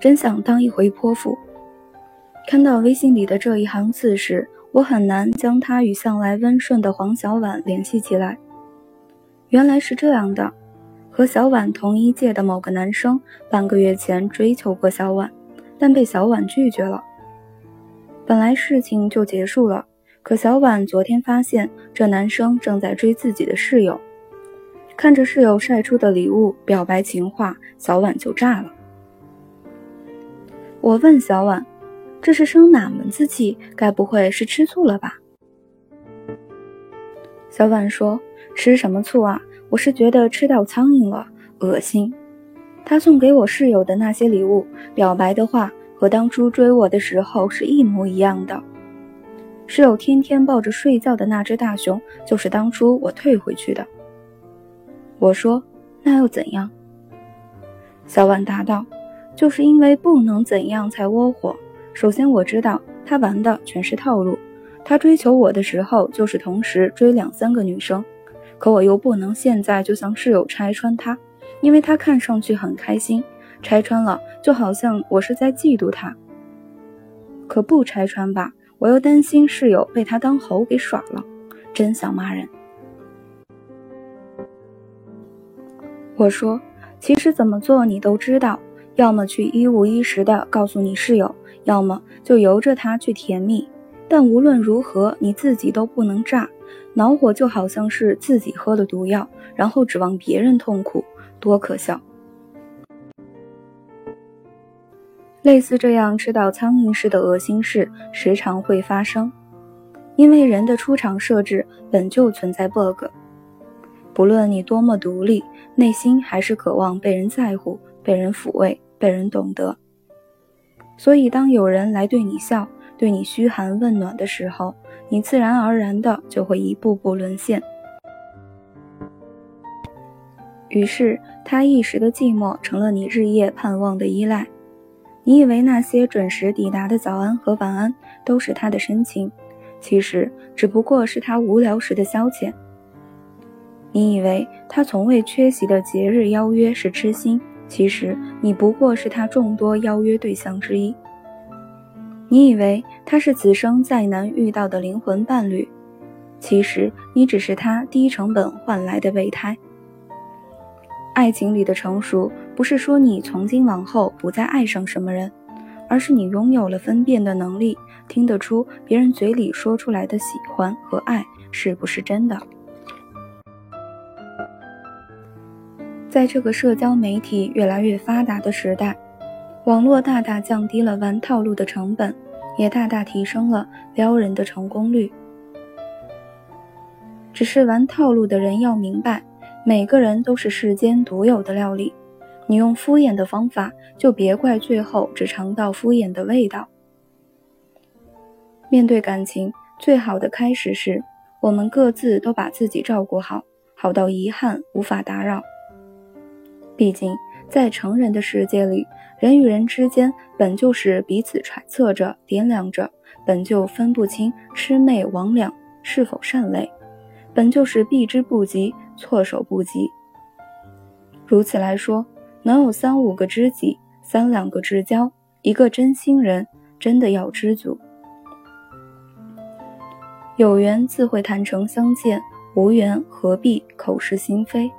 真想当一回泼妇。看到微信里的这一行字时，我很难将他与向来温顺的黄小婉联系起来。原来是这样的，和小婉同一届的某个男生半个月前追求过小婉，但被小婉拒绝了。本来事情就结束了，可小婉昨天发现这男生正在追自己的室友，看着室友晒出的礼物表白情话，小婉就炸了。我问小婉：“这是生哪门子气？该不会是吃醋了吧？”小婉说。吃什么醋啊？我是觉得吃到苍蝇了，恶心。他送给我室友的那些礼物、表白的话，和当初追我的时候是一模一样的。室友天天抱着睡觉的那只大熊，就是当初我退回去的。我说：“那又怎样？”小婉答道：“就是因为不能怎样才窝火。首先我知道他玩的全是套路，他追求我的时候就是同时追两三个女生。”可我又不能现在就向室友拆穿他，因为他看上去很开心，拆穿了就好像我是在嫉妒他。可不拆穿吧，我又担心室友被他当猴给耍了，真想骂人。我说，其实怎么做你都知道，要么去一五一十的告诉你室友，要么就由着他去甜蜜，但无论如何你自己都不能炸。恼火就好像是自己喝了毒药，然后指望别人痛苦，多可笑！类似这样吃到苍蝇似的恶心事，时常会发生。因为人的出厂设置本就存在 bug，不论你多么独立，内心还是渴望被人在乎、被人抚慰、被人懂得。所以，当有人来对你笑，对你嘘寒问暖的时候，你自然而然的就会一步步沦陷。于是，他一时的寂寞成了你日夜盼望的依赖。你以为那些准时抵达的早安和晚安都是他的深情，其实只不过是他无聊时的消遣。你以为他从未缺席的节日邀约是痴心，其实你不过是他众多邀约对象之一。你以为他是此生再难遇到的灵魂伴侣，其实你只是他低成本换来的备胎。爱情里的成熟，不是说你从今往后不再爱上什么人，而是你拥有了分辨的能力，听得出别人嘴里说出来的喜欢和爱是不是真的。在这个社交媒体越来越发达的时代。网络大大降低了玩套路的成本，也大大提升了撩人的成功率。只是玩套路的人要明白，每个人都是世间独有的料理。你用敷衍的方法，就别怪最后只尝到敷衍的味道。面对感情，最好的开始是我们各自都把自己照顾好，好到遗憾无法打扰。毕竟，在成人的世界里。人与人之间本就是彼此揣测着、掂量着，本就分不清魑魅魍魉是否善类，本就是避之不及、措手不及。如此来说，能有三五个知己、三两个至交、一个真心人，真的要知足。有缘自会坦诚相见，无缘何必口是心非。